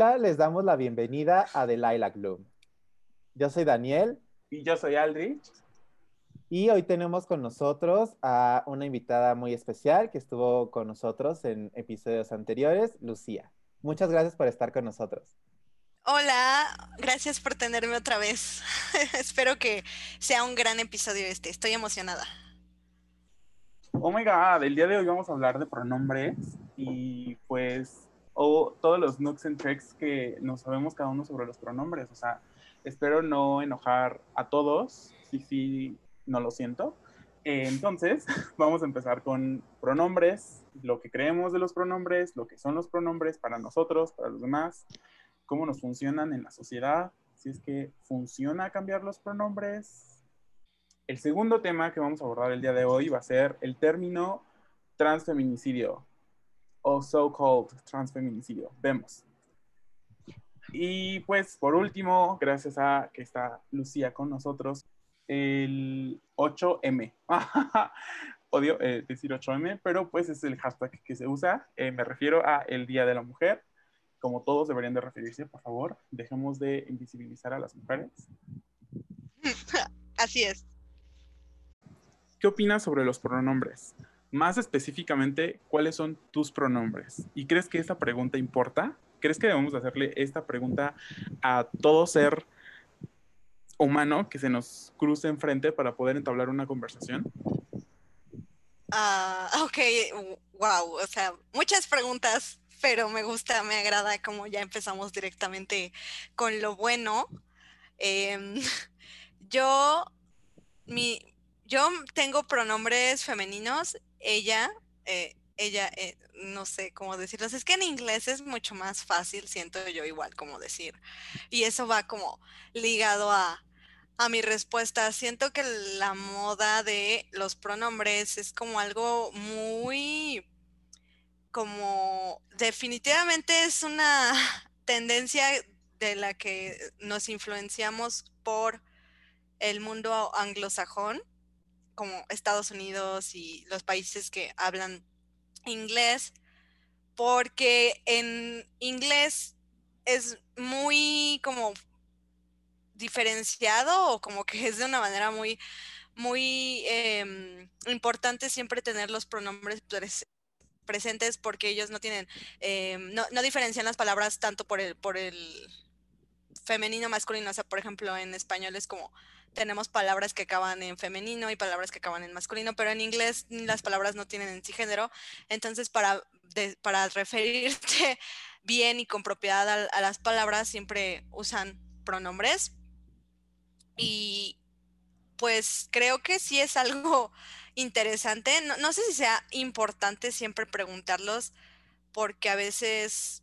Hola, les damos la bienvenida a The Lilac Bloom. Yo soy Daniel. Y yo soy Aldrich. Y hoy tenemos con nosotros a una invitada muy especial que estuvo con nosotros en episodios anteriores, Lucía. Muchas gracias por estar con nosotros. Hola, gracias por tenerme otra vez. Espero que sea un gran episodio este. Estoy emocionada. Oh my god, el día de hoy vamos a hablar de pronombres y pues o todos los nooks and tricks que nos sabemos cada uno sobre los pronombres. O sea, espero no enojar a todos, si sí, no lo siento. entonces, vamos a empezar con pronombres, lo que creemos de los pronombres, lo que son los pronombres para nosotros, para los demás, cómo nos funcionan en la sociedad, si es que funciona cambiar los pronombres. El segundo tema que vamos a abordar el día de hoy va a ser el término transfeminicidio o so-called transfeminicidio. Vemos. Y pues por último, gracias a que está Lucía con nosotros, el 8M. Odio eh, decir 8M, pero pues es el hashtag que se usa. Eh, me refiero a el Día de la Mujer. Como todos deberían de referirse, por favor, dejemos de invisibilizar a las mujeres. Así es. ¿Qué opinas sobre los pronombres? Más específicamente, ¿cuáles son tus pronombres? ¿Y crees que esta pregunta importa? ¿Crees que debemos hacerle esta pregunta a todo ser humano que se nos cruce enfrente para poder entablar una conversación? Ah, ok, wow, o sea, muchas preguntas, pero me gusta, me agrada como ya empezamos directamente con lo bueno. Em, yo, mi, yo tengo pronombres femeninos ella, eh, ella, eh, no sé cómo decirlos, es que en inglés es mucho más fácil, siento yo igual como decir. Y eso va como ligado a, a mi respuesta. Siento que la moda de los pronombres es como algo muy, como definitivamente es una tendencia de la que nos influenciamos por el mundo anglosajón como Estados Unidos y los países que hablan inglés, porque en inglés es muy como diferenciado o como que es de una manera muy, muy em, importante siempre tener los pronombres presentes porque ellos no tienen, em, no, no, diferencian las palabras tanto por el, por el femenino masculino. O sea, por ejemplo, en español es como tenemos palabras que acaban en femenino y palabras que acaban en masculino, pero en inglés las palabras no tienen en sí género. Entonces, para, para referirte bien y con propiedad a, a, las palabras, siempre usan pronombres. Y pues creo que sí es algo interesante. No, no sé si sea importante siempre preguntarlos, porque a veces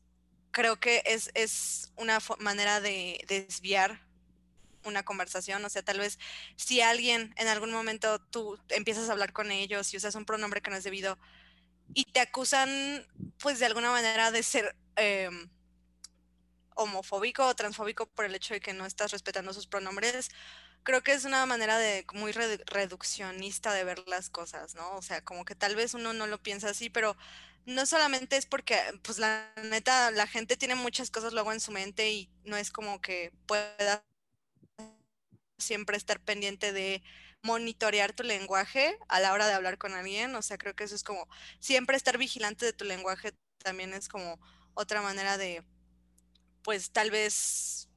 creo que es, es una manera de desviar una conversación, o sea, tal vez si alguien en algún momento tú empiezas a hablar con ellos y usas un pronombre que no es debido y te acusan pues de alguna manera de ser em, homofóbico o transfóbico por el hecho de que no estás respetando sus pronombres, creo que es una manera de muy reduccionista de ver las cosas, ¿no? O sea, como que tal vez uno no lo piensa así, pero no solamente es porque, pues la neta, la gente tiene muchas cosas luego en su mente y no es como que pueda siempre estar pendiente de monitorear tu lenguaje a la hora de hablar con alguien. O sea, creo que eso es como siempre estar vigilante de tu lenguaje también es como otra manera de, pues tal vez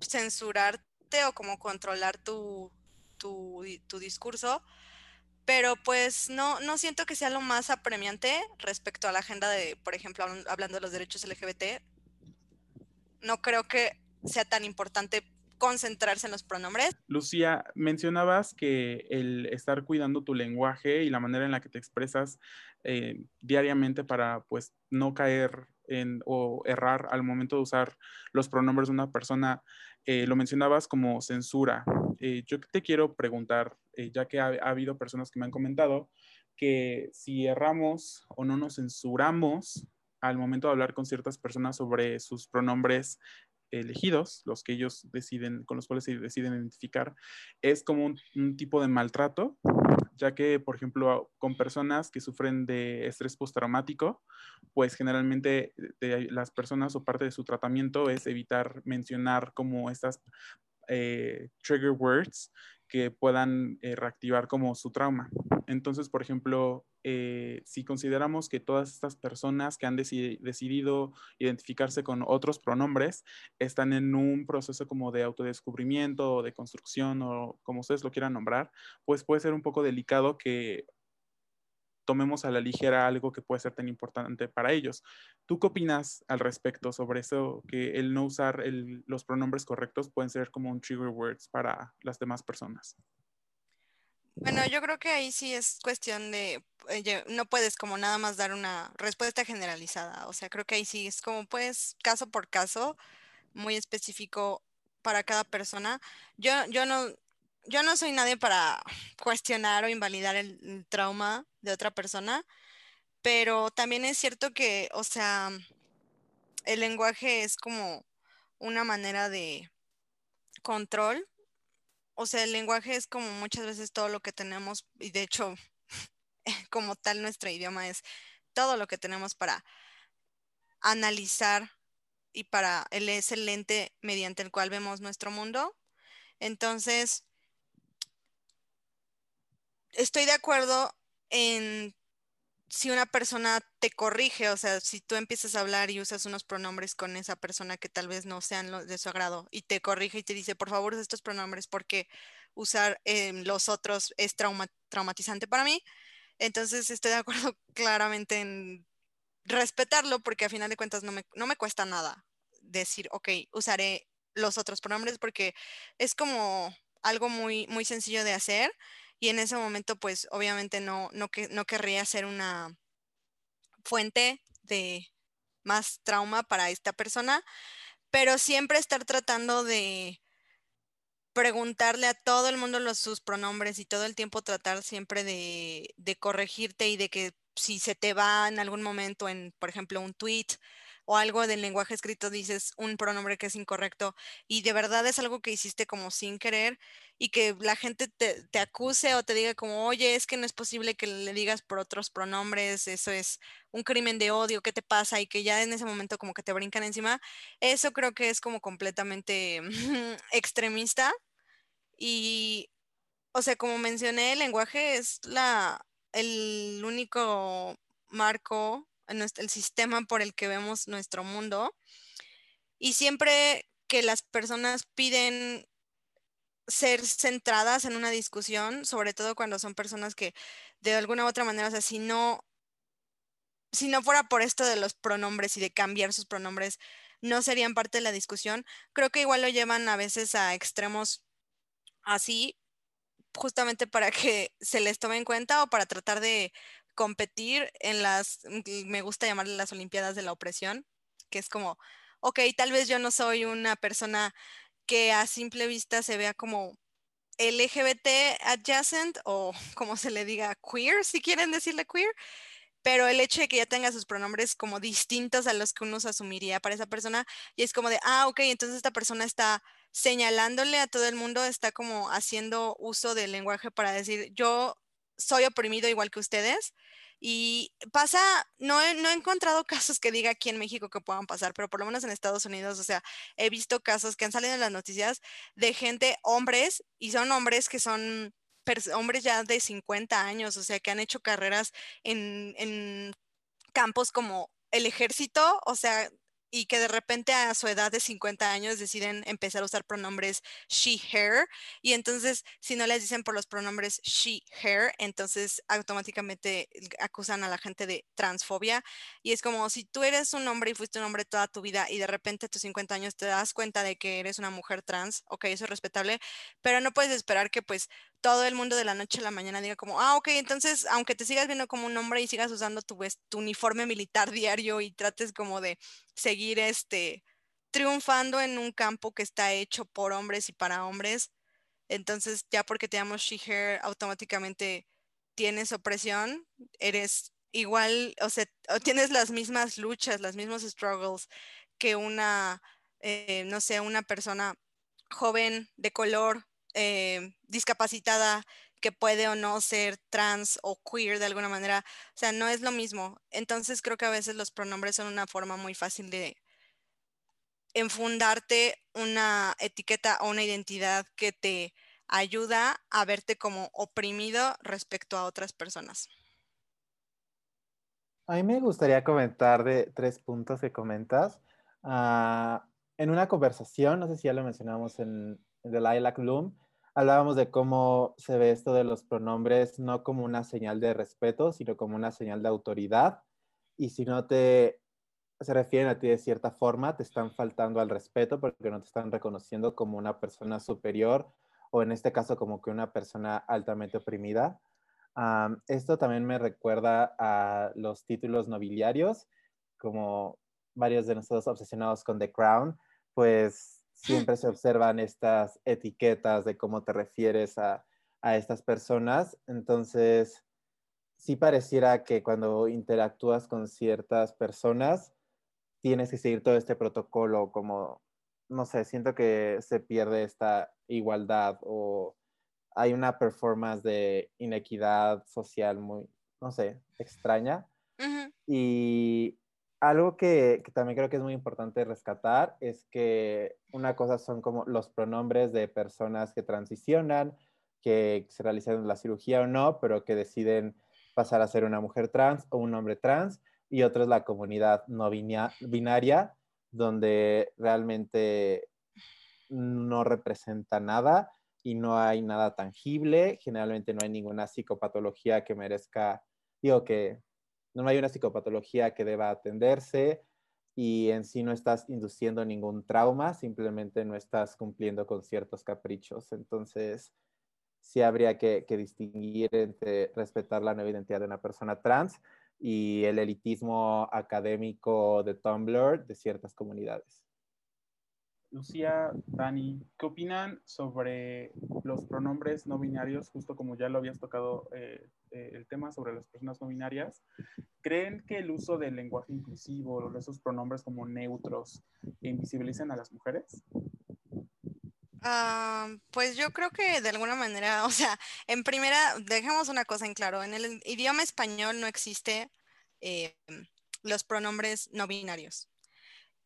censurarte o como controlar tu, tu, tu discurso. Pero pues no, no siento que sea lo más apremiante respecto a la agenda de, por ejemplo, hablando de los derechos LGBT. No creo que sea tan importante concentrarse en los pronombres. Lucía, mencionabas que el estar cuidando tu lenguaje y la manera en la que te expresas eh, diariamente para pues no caer en o errar al momento de usar los pronombres de una persona, eh, lo mencionabas como censura. Eh, yo te quiero preguntar, ya que ha, ha habido personas que me han comentado que si erramos o no nos censuramos al momento de hablar con ciertas personas sobre sus pronombres elegidos, los que ellos deciden, con los cuales se deciden identificar, es como un, tipo de maltrato, ya que, por ejemplo, con personas que sufren de estrés postraumático, pues generalmente las personas o parte de su tratamiento es evitar mencionar como estas eh, trigger words que puedan eh, reactivar como su trauma. Entonces, por ejemplo, eh, si consideramos que todas estas personas que han decidido identificarse con otros pronombres están en un proceso como de autodescubrimiento o de construcción o como ustedes lo quieran nombrar, pues puede ser un poco delicado que tomemos a la ligera algo que puede ser tan importante para ellos. ¿Tú qué opinas al respecto sobre eso, que el no usar los pronombres correctos pueden ser como un trigger words para las demás personas? Bueno, yo creo que ahí sí es cuestión de, eh, no puedes como nada más dar una respuesta generalizada, o sea, creo que ahí sí es como pues caso por caso, muy específico para cada persona. Yo, yo no, yo no soy nadie para cuestionar o invalidar el, trauma de otra persona, pero también es cierto que, o sea, el lenguaje es como una manera de control. O sea, el lenguaje es como muchas veces todo lo que tenemos y de hecho, como tal, nuestro idioma es todo lo que tenemos para analizar y para él es el lente mediante el cual vemos nuestro mundo. Entonces, estoy de acuerdo en si una persona te corrige, o sea, si tú empiezas a hablar y usas unos pronombres con esa persona que tal vez no sean de su agrado y te corrige y te dice, por favor, usa estos pronombres porque usar em, los otros es traumatizante para mí, entonces estoy de acuerdo claramente en respetarlo porque a final de cuentas no me, no me cuesta nada decir, ok, usaré los otros pronombres porque es como algo muy, muy sencillo de hacer y en ese momento pues obviamente no, no, que, no querría ser una fuente de más trauma para esta persona, pero siempre estar tratando de preguntarle a todo el mundo los, sus pronombres y todo el tiempo tratar siempre de, de corregirte y de que si se te va en algún momento en, por ejemplo, un tweet o algo del lenguaje escrito dices un pronombre que es incorrecto y de verdad es algo que hiciste como sin querer y que la gente te, te, acuse o te diga como, oye, es que no es posible que le digas por otros pronombres, eso es un crimen de odio, ¿qué te pasa? Y que ya en ese momento como que te brincan encima, eso creo que es como completamente extremista y, o sea, como mencioné, el lenguaje es la, el único marco el sistema por el que vemos nuestro mundo. Y siempre que las personas piden ser centradas en una discusión, sobre todo cuando son personas que de alguna u otra manera, o sea, si no, si no fuera por esto de los pronombres y de cambiar sus pronombres, no serían parte de la discusión. Creo que igual lo llevan a veces a extremos así, justamente para que se les tome en cuenta o para tratar de competir en las, mm, me gusta llamarle las Olimpiadas de la Opresión, que es como, ok, tal vez yo no soy una persona que a simple vista se vea como LGBT adjacent o como se le diga queer, si quieren decirle queer, pero el hecho de que ya tenga sus pronombres como distintos a los que uno asumiría para esa persona, y es como de, ah, ok, entonces esta persona está señalándole a todo el mundo, está como haciendo uso del lenguaje para decir, yo soy oprimido igual que ustedes. Y pasa, no he, no he encontrado casos que diga aquí en México que puedan pasar, pero por lo menos en Estados Unidos, o sea, he visto casos que han salido en las noticias de gente, hombres, y son hombres que son hombres ya de 50 años, o sea, que han hecho carreras en, en campos como el ejército, o sea, y que de repente a su edad de 50 años deciden empezar a usar pronombres she, her, y entonces si no les dicen por los pronombres she, her, entonces automáticamente acusan a la gente de transfobia, y es como si tú eres un hombre y fuiste un hombre toda tu vida y de repente a tus 50 años te das cuenta de que eres una mujer trans, ok, eso es respetable, pero no puedes esperar que pues todo el mundo de la noche a la mañana diga como, ah, ok, entonces, aunque te sigas viendo como un hombre y sigas usando tu, uniforme militar diario y trates como de seguir este, triunfando en un campo que está hecho por hombres y para hombres, entonces ya porque te llamo she, automáticamente tienes opresión, eres igual, o sea, tienes las mismas luchas, las mismos struggles que una eh, no sé, una persona joven, de color, eh, discapacitada, que puede o no ser trans o queer de alguna manera. O sea, no es lo mismo. Entonces creo que a veces los pronombres son una forma muy fácil de enfundarte una etiqueta o una identidad que te ayuda a verte como oprimido respecto a otras personas. A mí me gustaría comentar de tres puntos que comentas. Ah, en una conversación, no sé si ya lo mencionamos en, The Lilac Bloom, hablábamos de cómo se ve esto de los pronombres no como una señal de respeto, sino como una señal de autoridad. Y si no te se refieren a ti de cierta forma, te están faltando al respeto porque no te están reconociendo como una persona superior o en este caso como que una persona altamente oprimida. esto también me recuerda a los títulos nobiliarios, como varios de nosotros obsesionados con The Crown, pues siempre se observan estas etiquetas de cómo te refieres a, a estas personas. Entonces, sí pareciera que cuando interactúas con ciertas personas, tienes que seguir todo este protocolo como, no sé, siento que se pierde esta igualdad o hay una performance de inequidad social muy, no sé, extraña. Y algo que, también creo que es muy importante rescatar es que una cosa son como los pronombres de personas que transicionan, que se realizan la cirugía o no, pero que deciden pasar a ser una mujer trans o un hombre trans, y otra es la comunidad no binaria, donde realmente no representa nada y no hay nada tangible, generalmente no hay ninguna psicopatología que merezca, digo que no hay una psicopatología que deba atenderse y en sí no estás induciendo ningún trauma, simplemente no estás cumpliendo con ciertos caprichos. Entonces, sí habría que, distinguir entre respetar la nueva identidad de una persona trans y el elitismo académico de Tumblr de ciertas comunidades. Lucía, Dani, ¿qué opinan sobre los pronombres no binarios? Justo como ya lo habías tocado eh, eh, el tema sobre las personas no binarias. ¿Creen que el uso del lenguaje inclusivo, esos pronombres como neutros, invisibilizan a las mujeres? Ah, pues yo creo que de alguna manera, o sea, en primera, dejemos una cosa en claro, en el idioma español no existe eh, los pronombres no binarios.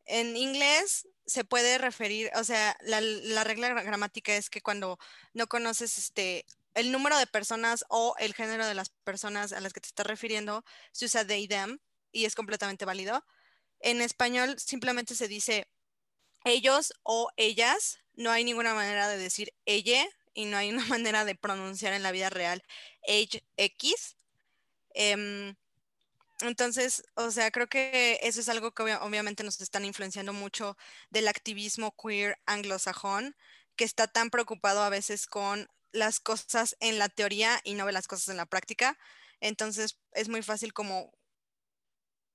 En inglés se puede referir, o sea, la, regla gramática es que cuando no conoces este, el número de personas o el género de las personas a las que te estás refiriendo, se usa they, them y es completamente válido. En español simplemente se dice ellos o ellas, no hay ninguna manera de decir ella y no hay una manera de pronunciar en la vida real age X. Em, entonces, o sea, creo que eso es algo que obviamente nos están influenciando mucho del activismo queer anglosajón, que está tan preocupado a veces con las cosas en la teoría y no ve las cosas en la práctica. Entonces, es muy fácil como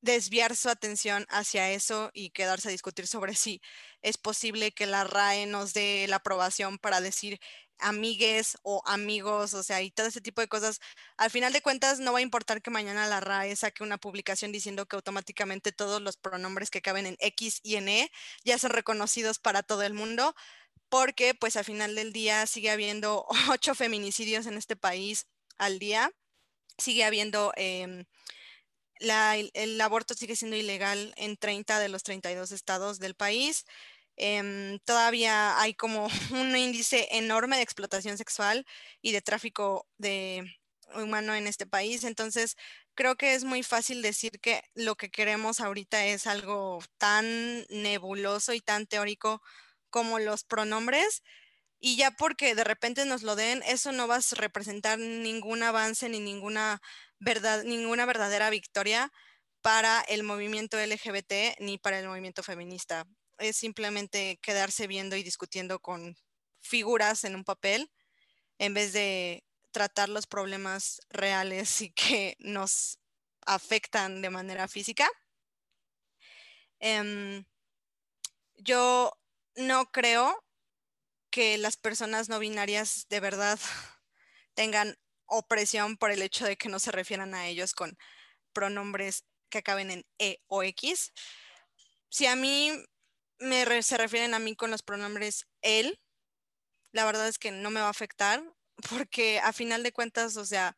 desviar su atención hacia eso y quedarse a discutir sobre si es posible que la RAE nos dé la aprobación para decir amigues o amigos, o sea, y todo ese tipo de cosas. Al final de cuentas, no va a importar que mañana la RAE saque una publicación diciendo que automáticamente todos los pronombres que caben en X y en E ya son reconocidos para todo el mundo, porque pues al final del día sigue habiendo ocho feminicidios en este país al día, sigue habiendo... Em, el aborto sigue siendo ilegal en 30 de los 32 estados del país. Em, todavía hay como un índice enorme de explotación sexual y de tráfico de humano en este país. Entonces, creo que es muy fácil decir que lo que queremos ahorita es algo tan nebuloso y tan teórico como los pronombres. Y ya porque de repente nos lo den, eso no va a representar ningún avance ni ninguna verdad, ninguna verdadera victoria para el movimiento LGBT ni para el movimiento feminista. Es simplemente quedarse viendo y discutiendo con figuras en un papel en vez de tratar los problemas reales y que nos afectan de manera física. Em, yo no creo que las personas no binarias de verdad tengan opresión por el hecho de que no se refieran a ellos con pronombres que acaben en E o X. Si a mí me se refieren a mí con los pronombres él, la verdad es que no me va a afectar porque a final de cuentas, o sea,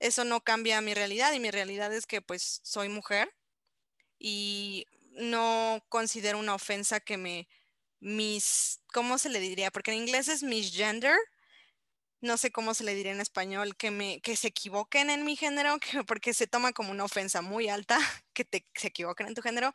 eso no cambia mi realidad y mi realidad es que pues soy mujer y no considero una ofensa que me mis, ¿cómo se le diría? Porque en inglés es misgender, no sé cómo se le diría en español, que, me, que se equivoquen en mi género, que, porque se toma como una ofensa muy alta que te, se equivoquen en tu género.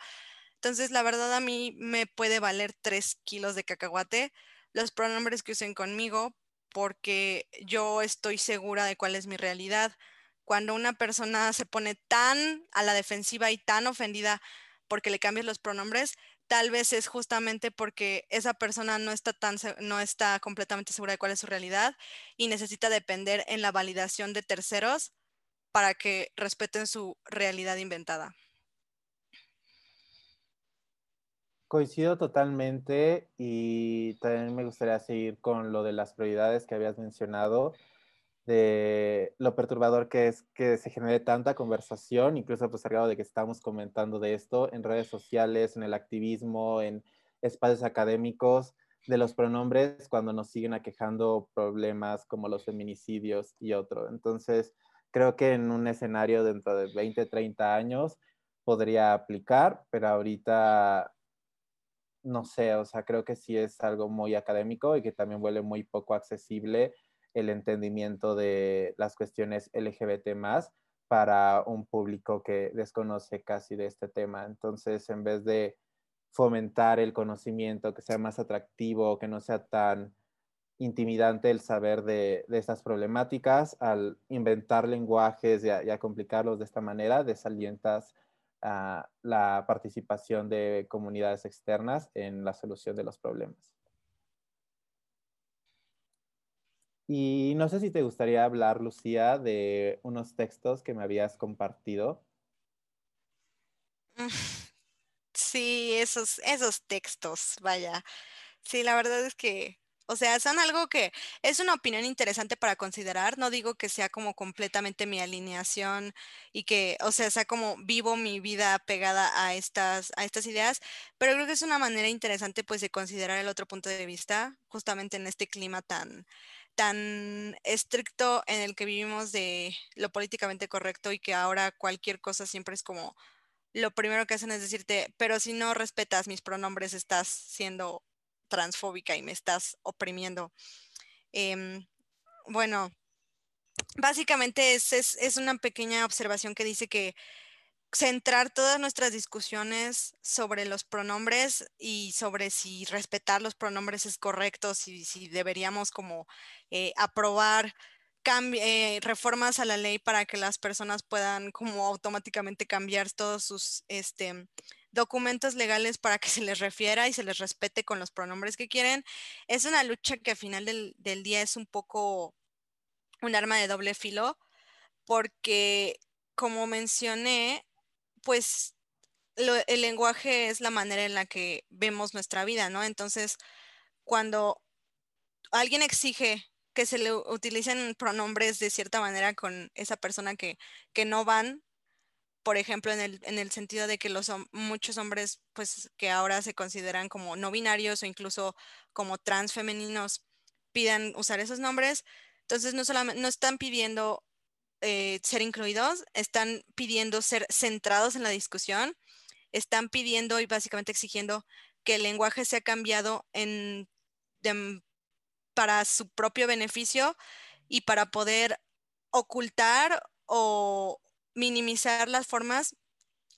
Entonces, la verdad a mí me puede valer tres kilos de cacahuate los pronombres que usen conmigo porque yo estoy segura de cuál es mi realidad. Cuando una persona se pone tan a la defensiva y tan ofendida porque le cambias los pronombres, tal vez es justamente porque esa persona no está tan no está completamente segura de cuál es su realidad y necesita depender en la validación de terceros para que respeten su realidad inventada. Coincido totalmente y también me gustaría seguir con lo de las prioridades que habías mencionado de lo perturbador que es que se genere tanta conversación, incluso pues al de que estamos comentando de esto en redes sociales, en el activismo, en espacios académicos, de los pronombres cuando nos siguen aquejando problemas como los feminicidios y otro. Entonces, creo que en un escenario dentro de 20, 30 años podría aplicar, pero ahorita no sé, o sea, creo que sí es algo muy académico y que también vuelve muy poco accesible el entendimiento de las cuestiones LGBT más para un público que desconoce casi de este tema. Entonces, en vez de fomentar el conocimiento, que sea más atractivo, que no sea tan intimidante el saber de, de estas problemáticas, al inventar lenguajes y a, complicarlos de esta manera, desalientas uh, la participación de comunidades externas en la solución de los problemas. Y no sé si te gustaría hablar, Lucía, de unos textos que me habías compartido. Sí, esos, esos textos, vaya. Sí, la verdad es que, o sea, son algo que es una opinión interesante para considerar. No digo que sea como completamente mi alineación y que, o sea, sea como vivo mi vida pegada a estas, a estas ideas, pero creo que es una manera interesante pues de considerar el otro punto de vista, justamente en este clima tan, tan estricto en el que vivimos de lo políticamente correcto y que ahora cualquier cosa siempre es como lo primero que hacen es decirte, pero si no respetas mis pronombres estás siendo transfóbica y me estás oprimiendo. Em, bueno, básicamente es, es una pequeña observación que dice que centrar todas nuestras discusiones sobre los pronombres y sobre si respetar los pronombres es correcto, si, si deberíamos como eh, aprobar eh, reformas a la ley para que las personas puedan como automáticamente cambiar todos sus este, documentos legales para que se les refiera y se les respete con los pronombres que quieren. Es una lucha que al final del, del día es un poco un arma de doble filo porque como mencioné, pues el lenguaje es la manera en la que vemos nuestra vida, ¿no? Entonces, cuando alguien exige que se le utilicen pronombres de cierta manera con esa persona que, que no van, por ejemplo, en el, en el sentido de que los, muchos hombres, pues que ahora se consideran como no binarios o incluso como transfemeninos, pidan usar esos nombres, entonces no solamente no están pidiendo eh, ser incluidos, están pidiendo ser centrados en la discusión, están pidiendo y básicamente exigiendo que el lenguaje sea cambiado en, para su propio beneficio y para poder ocultar o minimizar las formas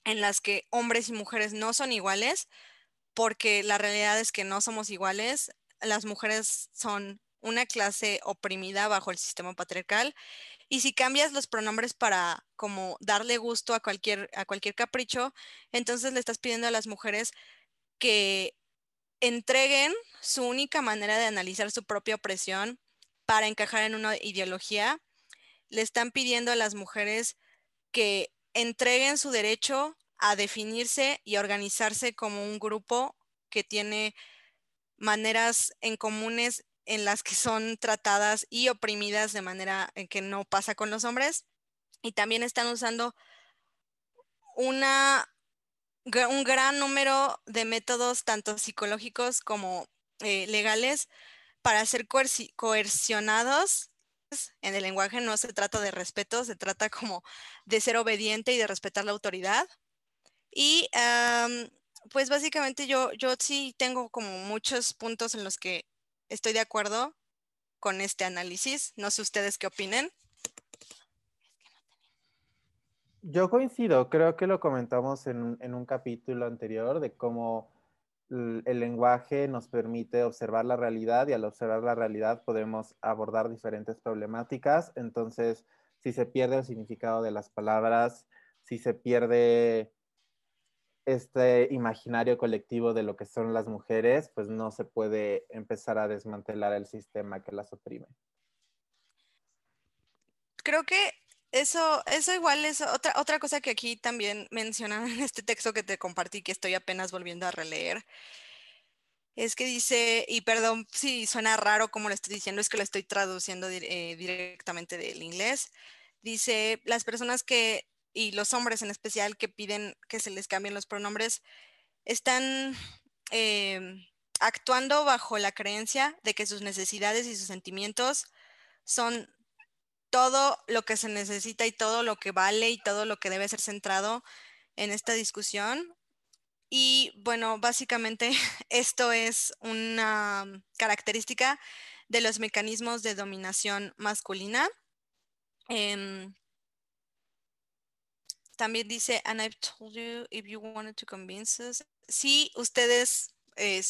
en las que hombres y mujeres no son iguales, porque la realidad es que no somos iguales. Las mujeres son una clase oprimida bajo el sistema patriarcal y si cambias los pronombres para como darle gusto a cualquier, a cualquier capricho, entonces le estás pidiendo a las mujeres que entreguen su única manera de analizar su propia opresión para encajar en una ideología. Le están pidiendo a las mujeres que entreguen su derecho a definirse y organizarse como un grupo que tiene maneras en comunes en las que son tratadas y oprimidas de manera en que no pasa con los hombres. Y también están usando una un gran número de métodos, tanto psicológicos como eh, legales, para ser coercionados en el lenguaje. No se trata de respeto, se trata como de ser obediente y de respetar la autoridad. Y pues básicamente yo, yo sí tengo como muchos puntos en los que estoy de acuerdo con este análisis. No sé ustedes qué opinen. Yo coincido, creo que lo comentamos en, un capítulo anterior de cómo el lenguaje nos permite observar la realidad y al observar la realidad podemos abordar diferentes problemáticas. Entonces, si se pierde el significado de las palabras, si se pierde este imaginario colectivo de lo que son las mujeres, pues no se puede empezar a desmantelar el sistema que las oprime. Creo que eso, eso igual es otra, otra cosa que aquí también mencionan en este texto que te compartí, que estoy apenas volviendo a releer. Es que dice, y perdón si suena raro como lo estoy diciendo, es que lo estoy traduciendo eh, directamente del inglés. Dice, las personas que y los hombres en especial que piden que se les cambien los pronombres, están em, actuando bajo la creencia de que sus necesidades y sus sentimientos son todo lo que se necesita y todo lo que vale y todo lo que debe ser centrado en esta discusión. Y bueno, básicamente esto es una característica de los mecanismos de dominación masculina. Em, también dice, and I've told you if you wanted to convince us. Sí, ustedes,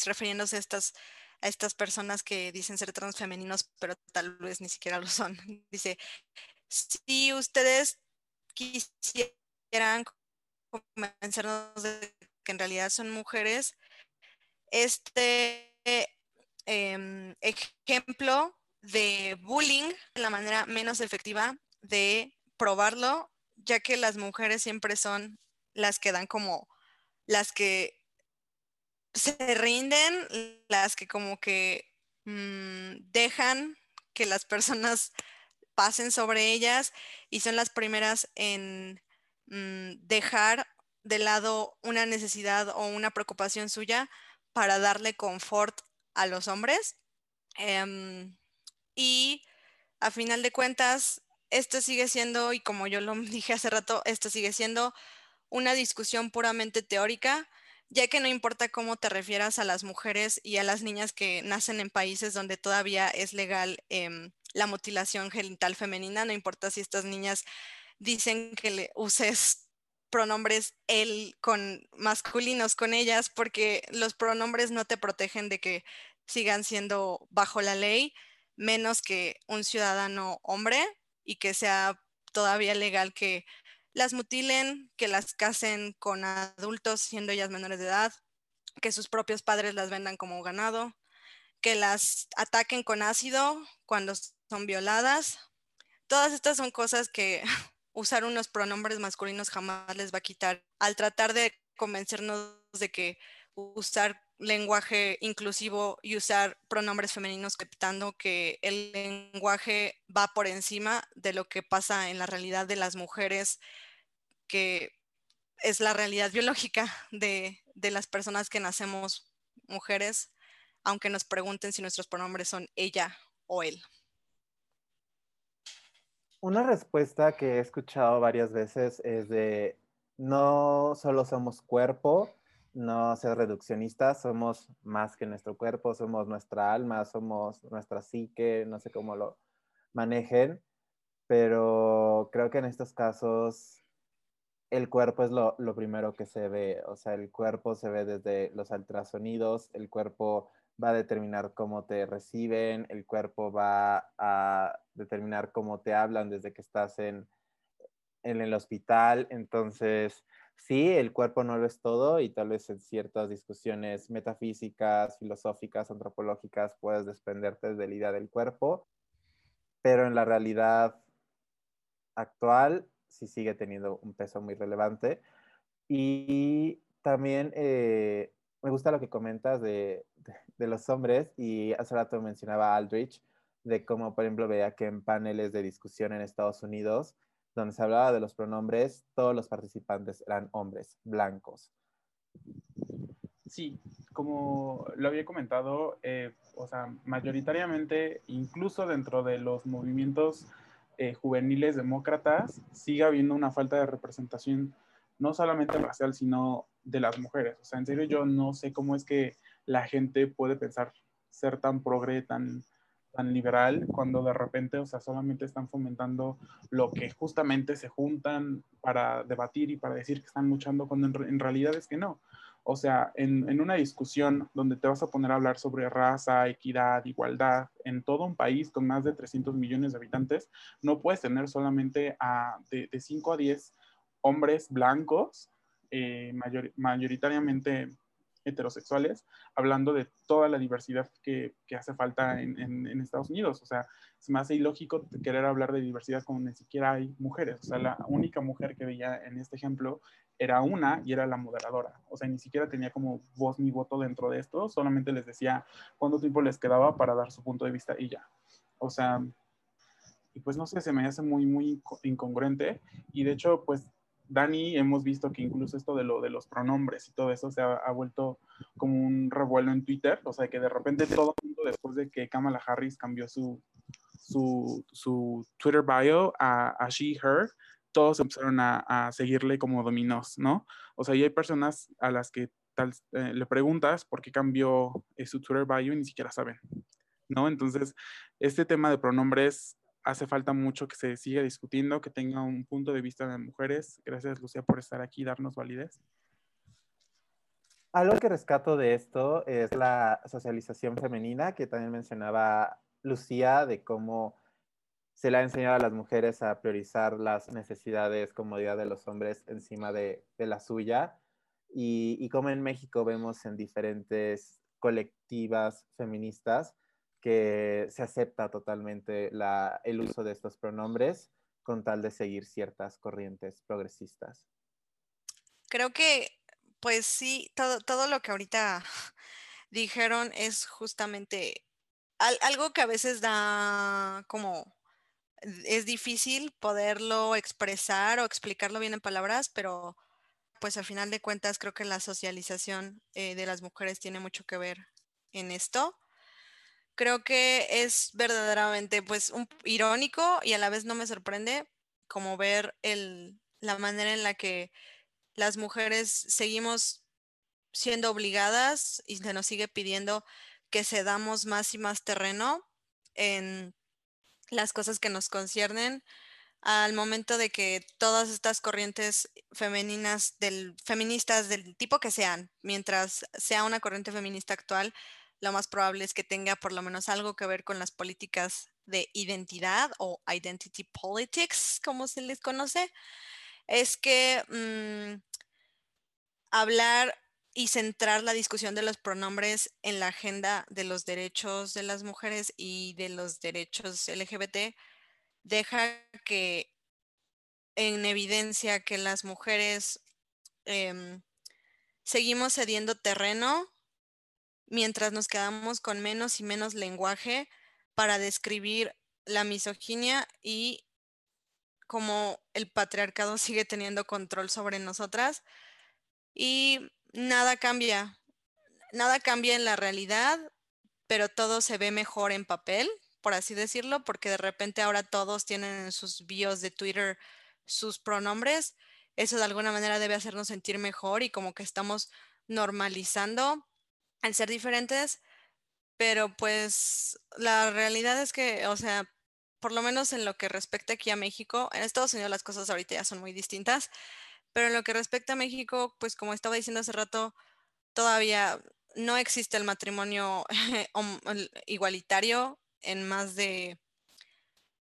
refiriéndose a estas, a estas personas que dicen ser transfemeninos, pero tal vez ni siquiera lo son. Dice, si ustedes quisieran convencernos de que en realidad son mujeres, este em, ejemplo de bullying, la manera menos efectiva de probarlo ya que las mujeres siempre son las que dan como, las que se rinden, las que como que mm, dejan que las personas pasen sobre ellas y son las primeras en mm, dejar de lado una necesidad o una preocupación suya para darle confort a los hombres. Em, y a final de cuentas, esto sigue siendo, y como yo lo dije hace rato, esto sigue siendo una discusión puramente teórica, ya que no importa cómo te refieras a las mujeres y a las niñas que nacen en países donde todavía es legal em, la mutilación genital femenina, no importa si estas niñas dicen que le uses pronombres él con masculinos con ellas, porque los pronombres no te protegen de que sigan siendo bajo la ley, menos que un ciudadano hombre y que sea todavía legal que las mutilen, que las casen con adultos siendo ellas menores de edad, que sus propios padres las vendan como ganado, que las ataquen con ácido cuando son violadas. Todas estas son cosas que usar unos pronombres masculinos jamás les va a quitar. Al tratar de convencernos de que usar lenguaje inclusivo y usar pronombres femeninos captando que el lenguaje va por encima de lo que pasa en la realidad de las mujeres, que es la realidad biológica de, de las personas que nacemos mujeres, aunque nos pregunten si nuestros pronombres son ella o él. Una respuesta que he escuchado varias veces es de no solo somos cuerpo, no ser reduccionistas, somos más que nuestro cuerpo, somos nuestra alma, somos nuestra psique, no sé cómo lo manejen, pero creo que en estos casos el cuerpo es lo, primero que se ve, o sea, el cuerpo se ve desde los ultrasonidos, el cuerpo va a determinar cómo te reciben, el cuerpo va a determinar cómo te hablan desde que estás en, en el hospital, entonces sí, el cuerpo no lo es todo y tal vez en ciertas discusiones metafísicas, filosóficas, antropológicas puedes desprenderte de la idea del cuerpo, pero en la realidad actual sí sigue teniendo un peso muy relevante. Y también eh, me gusta lo que comentas de, los hombres y hace rato mencionaba Aldrich, de cómo, por ejemplo, veía que en paneles de discusión en Estados Unidos, donde se hablaba de los pronombres, todos los participantes eran hombres blancos. Sí, como lo había comentado, eh, o sea, mayoritariamente, incluso dentro de los movimientos eh, juveniles demócratas, sigue habiendo una falta de representación, no solamente racial, sino de las mujeres. O sea, en serio, yo no sé cómo es que la gente puede pensar ser tan progre, tan, tan liberal, cuando de repente, o sea, solamente están fomentando lo que justamente se juntan para debatir y para decir que están luchando, cuando en realidad es que no. O sea, en, una discusión donde te vas a poner a hablar sobre raza, equidad, igualdad, en todo un país con más de 300 millones de habitantes, no puedes tener solamente a, de, 5 a 10 hombres blancos, eh, mayoritariamente heterosexuales, hablando de toda la diversidad que, hace falta en, en, Estados Unidos. O sea, se me hace ilógico querer hablar de diversidad cuando ni siquiera hay mujeres. O sea, la única mujer que veía en este ejemplo era una y era la moderadora. O sea, ni siquiera tenía como voz ni voto dentro de esto, solamente les decía cuánto tiempo les quedaba para dar su punto de vista y ya. O sea, y pues no sé, se me hace muy, muy incongruente. Y de hecho, pues Dani, hemos visto que incluso esto de lo de los pronombres y todo eso se ha, vuelto como un revuelo en Twitter. O sea, que de repente todo el mundo, después de que Kamala Harris cambió su, su, su Twitter bio a, a she, her, todos empezaron a, seguirle como dominós, ¿no? O sea, y hay personas a las que tal, eh, le preguntas por qué cambió eh, su Twitter bio y ni siquiera saben, ¿no? Entonces, este tema de pronombres hace falta mucho que se siga discutiendo, que tenga un punto de vista de mujeres. Gracias, Lucía, por estar aquí y darnos validez. Algo que rescato de esto es la socialización femenina, que también mencionaba Lucía, de cómo se le ha enseñado a las mujeres a priorizar las necesidades, comodidad de los hombres encima de, la suya. Y, como en México vemos en diferentes colectivas feministas que se acepta totalmente el uso de estos pronombres con tal de seguir ciertas corrientes progresistas. Creo que, pues sí, todo, todo lo que ahorita dijeron es justamente algo que a veces da como es difícil poderlo expresar o explicarlo bien en palabras, pero pues al final de cuentas creo que la socialización eh, de las mujeres tiene mucho que ver en esto. Creo que es verdaderamente pues un, irónico y a la vez no me sorprende como ver el, la manera en la que las mujeres seguimos siendo obligadas y se nos sigue pidiendo que cedamos más y más terreno en las cosas que nos conciernen al momento de que todas estas corrientes femeninas del feministas del tipo que sean, mientras sea una corriente feminista actual, lo más probable es que tenga por lo menos algo que ver con las políticas de identidad o identity politics, como se les conoce, es que mm, hablar y centrar la discusión de los pronombres en la agenda de los derechos de las mujeres y de los derechos LGBT deja que en evidencia que las mujeres em, seguimos cediendo terreno mientras nos quedamos con menos y menos lenguaje para describir la misoginia y cómo el patriarcado sigue teniendo control sobre nosotras. Y nada cambia, nada cambia en la realidad, pero todo se ve mejor en papel, por así decirlo, porque de repente ahora todos tienen en sus bios de Twitter sus pronombres. Eso de alguna manera debe hacernos sentir mejor y como que estamos normalizando ser diferentes, pero pues la realidad es que, o sea, por lo menos en lo que respecta aquí a México, en Estados Unidos las cosas ahorita ya son muy distintas, pero en lo que respecta a México, pues como estaba diciendo hace rato, todavía no existe el matrimonio igualitario en más de,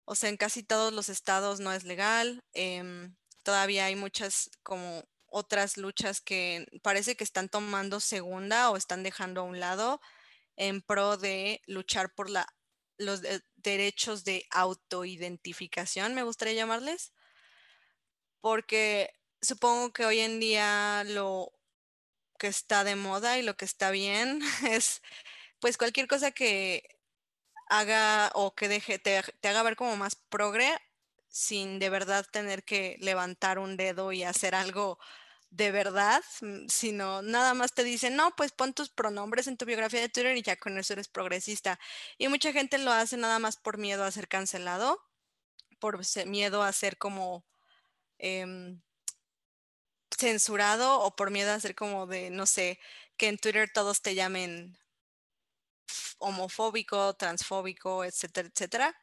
o sea, en casi todos los estados no es legal. Em, todavía hay muchas como otras luchas que parece que están tomando segunda o están dejando a un lado en pro de luchar por la, los derechos de autoidentificación, me gustaría llamarles, porque supongo que hoy en día lo que está de moda y lo que está bien es pues cualquier cosa que haga o que deje, te, haga ver como más progre sin de verdad tener que levantar un dedo y hacer algo de verdad, mm, sino nada más te dicen, no, pues pon tus pronombres en tu biografía de Twitter y ya con eso eres progresista. Y mucha gente lo hace nada más por miedo a ser cancelado, por miedo a ser como em, censurado o por miedo a ser como de, no sé, que en Twitter todos te llamen homofóbico, transfóbico, etcétera, etcétera.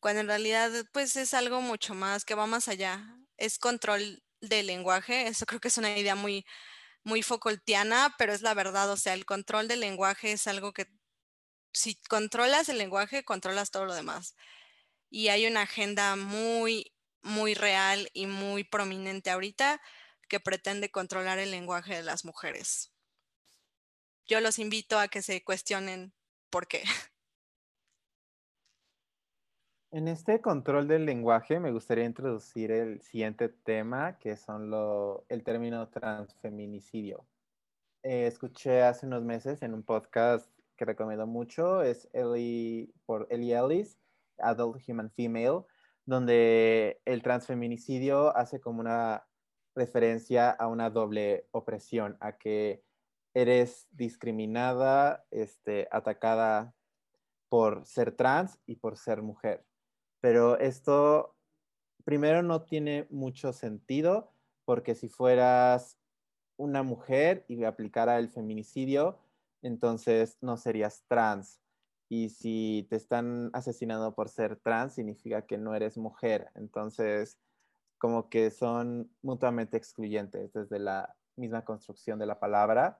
Cuando en realidad, pues es algo mucho más que va más allá. Es control del lenguaje. Eso creo que es una idea muy, muy Foucaultiana, pero es la verdad. O sea, el control del lenguaje es algo que si controlas el lenguaje, controlas todo lo demás. Y hay una agenda muy, muy real y muy prominente ahorita que pretende controlar el lenguaje de las mujeres. Yo los invito a que se cuestionen por qué. En este control del lenguaje me gustaría introducir el siguiente tema, que son el término transfeminicidio. Eh, escuché hace unos meses en un podcast que recomiendo mucho, es Ellie, por Ellie Ellis, Adult Human Female, donde el transfeminicidio hace como una referencia a una doble opresión, a que eres discriminada, este, atacada por ser trans y por ser mujer. Pero esto, primero, no tiene mucho sentido, porque si fueras una mujer y aplicara el feminicidio, entonces no serías trans. Y si te están asesinando por ser trans, significa que no eres mujer. Entonces, como que son mutuamente excluyentes desde la misma construcción de la palabra.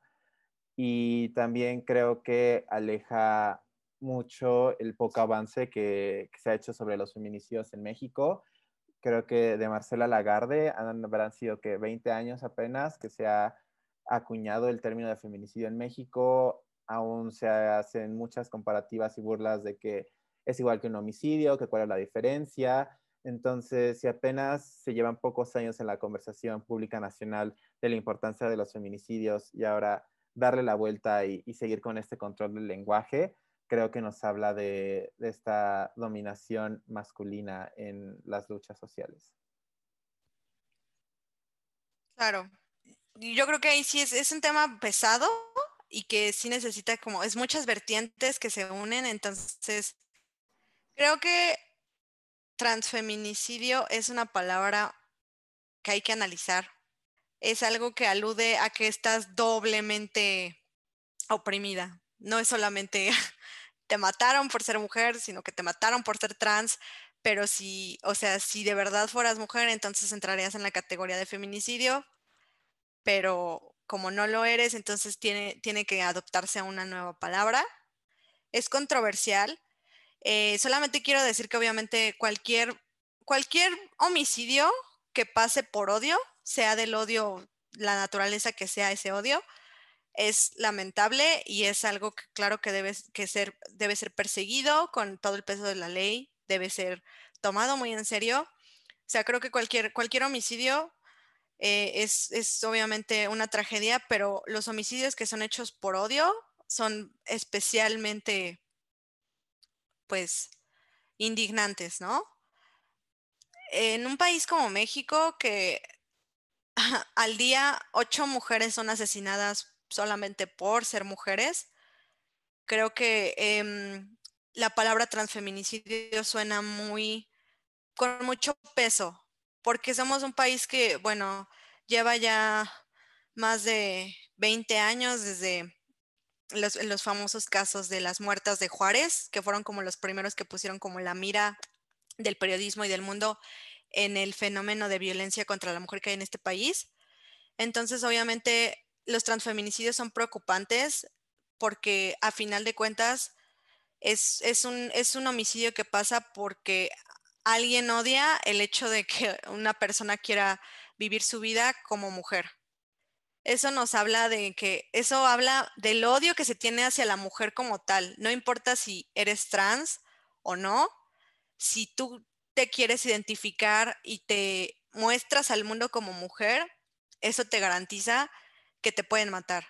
Y también creo que aleja mucho el poco avance que, se ha hecho sobre los feminicidios en México. Creo que de Marcela Lagarde habrán sido que 20 años apenas que se ha acuñado el término de feminicidio en México. Aún se hacen muchas comparativas y burlas de que es igual que un homicidio, que cuál es la diferencia. Entonces, si apenas se llevan pocos años en la conversación pública nacional de la importancia de los feminicidios y ahora darle la vuelta y seguir con este control del lenguaje, creo que nos habla de, esta dominación masculina en las luchas sociales. Claro. Yo creo que ahí sí es, un tema pesado y que sí necesita como, es muchas vertientes que se unen, entonces creo que transfeminicidio es una palabra que hay que analizar. Es algo que alude a que estás doblemente oprimida. No es solamente te mataron por ser mujer, sino que te mataron por ser trans, pero si, o sea, si de verdad fueras mujer, entonces entrarías en la categoría de feminicidio, pero como no lo eres, entonces tiene, tiene que adoptarse a una nueva palabra. Es controversial. Eh, solamente quiero decir que obviamente cualquier, cualquier homicidio que pase por odio, sea del odio, la naturaleza que sea ese odio, es lamentable y es algo que claro que debe, que ser, debe ser perseguido con todo el peso de la ley, debe ser tomado muy en serio. O sea, creo que cualquier, cualquier homicidio eh, es, es, obviamente una tragedia, pero los homicidios que son hechos por odio son especialmente, pues, indignantes, ¿no? En un país como México, que al día ocho mujeres son asesinadas solamente por ser mujeres. Creo que em, la palabra transfeminicidio suena muy, con mucho peso, porque somos un país que, bueno, lleva ya más de 20 años desde los, los, famosos casos de las muertas de Juárez, que fueron como los primeros que pusieron como la mira del periodismo y del mundo en el fenómeno de violencia contra la mujer que hay en este país. Entonces, obviamente, los transfeminicidios son preocupantes porque a final de cuentas es, un, es un homicidio que pasa porque alguien odia el hecho de que una persona quiera vivir su vida como mujer. Eso nos habla de que, eso habla del odio que se tiene hacia la mujer como tal. No importa si eres trans o no, si tú te quieres identificar y te muestras al mundo como mujer, eso te garantiza que te pueden matar.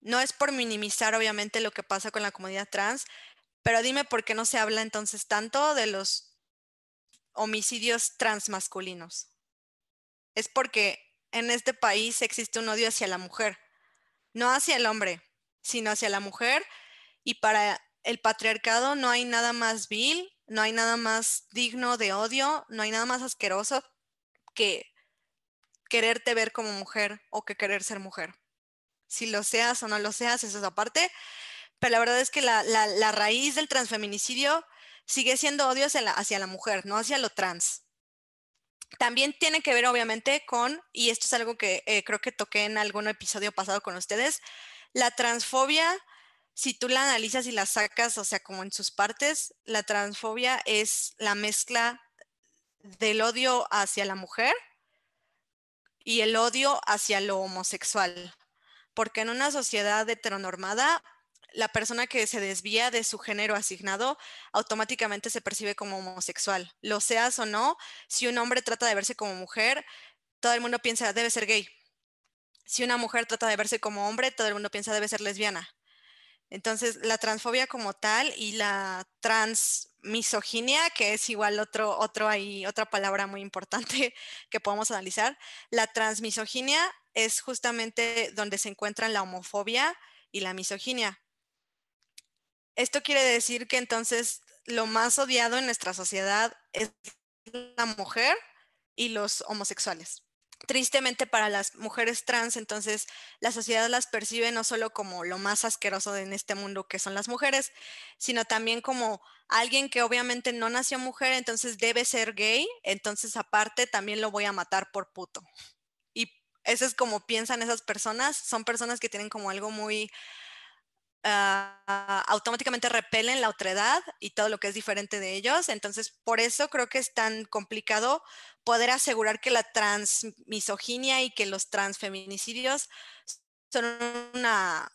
No es por minimizar, obviamente, lo que pasa con la comunidad trans, pero dime por qué no se habla entonces tanto de los homicidios transmasculinos. Es porque en este país existe un odio hacia la mujer, no hacia el hombre, sino hacia la mujer. Y para el patriarcado no hay nada más vil, no hay nada más digno de odio, no hay nada más asqueroso que quererte ver como mujer o que querer ser mujer. Si lo seas o no lo seas, eso es aparte. Pero la verdad es que la, raíz del transfeminicidio sigue siendo odio hacia la, mujer, no hacia lo trans. También tiene que ver, obviamente, con, y esto es algo que eh, creo que toqué en algún episodio pasado con ustedes, la transfobia, si tú la analizas y la sacas, o sea, como en sus partes, la transfobia es la mezcla del odio hacia la mujer y el odio hacia lo homosexual. Porque en una sociedad heteronormada, la persona que se desvía de su género asignado automáticamente se percibe como homosexual. Lo seas o no, si un hombre trata de verse como mujer, todo el mundo piensa debe ser gay. Si una mujer trata de verse como hombre, todo el mundo piensa debe ser lesbiana. Entonces, la transfobia como tal y la transmisoginia, que es igual otro, otro ahí, otra palabra muy importante que podemos analizar, la transmisoginia es justamente donde se encuentran la homofobia y la misoginia. Esto quiere decir que entonces lo más odiado en nuestra sociedad es la mujer y los homosexuales tristemente para las mujeres trans, entonces la sociedad las percibe no solo como lo más asqueroso en este mundo que son las mujeres, sino también como alguien que obviamente no nació mujer, entonces debe ser gay, entonces aparte también lo voy a matar por puto. Y eso es como piensan esas personas, son personas que tienen como algo muy Ah, automáticamente repelen la otredad y todo lo que es diferente de ellos. Entonces, por eso creo que es tan complicado poder asegurar que la transmisoginia y que los transfeminicidios son una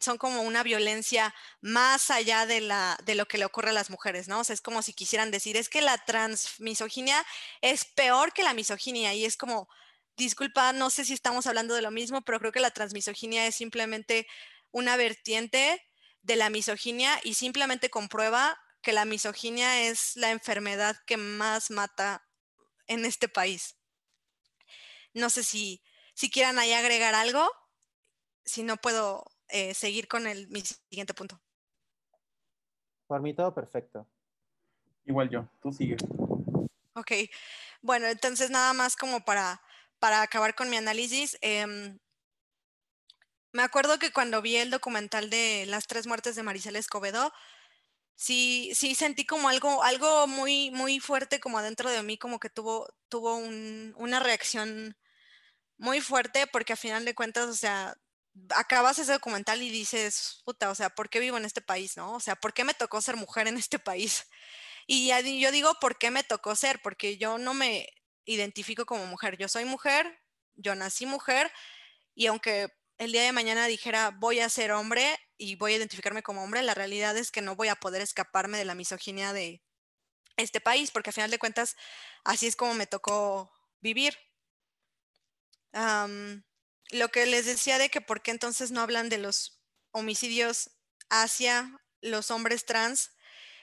son como una violencia más allá de, la, de lo que le ocurre a las mujeres, ¿no? Es como si quisieran decir, es que la transmisoginia es peor que la misoginia y es como, disculpa, no sé si estamos hablando de lo mismo, pero creo que la transmisoginia es simplemente una vertiente de la misoginia y simplemente comprueba que la misoginia es la enfermedad que más mata en este país. No sé si, si quieran ahí agregar algo, si no puedo eh, seguir con el, mi siguiente punto. Por mí todo perfecto. Igual yo, tú sigues. Ok, bueno, entonces nada más como para, para acabar con mi análisis, em, me acuerdo que cuando vi el documental de las tres muertes de Maricela Escobedo, sí, sí sentí como algo, algo muy, muy fuerte como adentro de mí, como que tuvo, tuvo una reacción muy fuerte, porque a final de cuentas, o sea, acabas ese documental y dices, puta, o sea, ¿por qué vivo en este país, no? O sea, ¿por qué me tocó ser mujer en este país? Y yo digo, ¿por qué me tocó ser? Porque yo no me identifico como mujer. Yo soy mujer, yo nací mujer, y aunque el día de mañana dijera voy a ser hombre y voy a identificarme como hombre, la realidad es que no voy a poder escaparme de la misoginia de este país, porque a final de cuentas así es como me tocó vivir. lo que les decía de que por qué entonces no hablan de los homicidios hacia los hombres trans,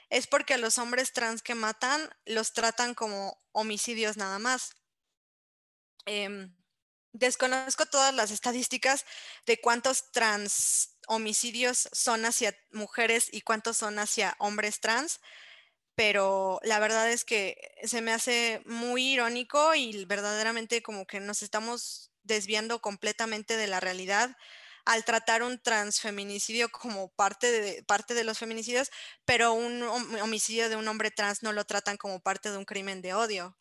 es porque a los hombres trans que matan los tratan como homicidios nada más. Em, Desconozco todas las estadísticas de cuántos trans homicidios son hacia mujeres y cuántos son hacia hombres trans, pero la verdad es que se me hace muy irónico y verdaderamente como que nos estamos desviando completamente de la realidad al tratar un transfeminicidio como parte de, parte de los feminicidios, pero un homicidio de un hombre trans no lo tratan como parte de un crimen de odio.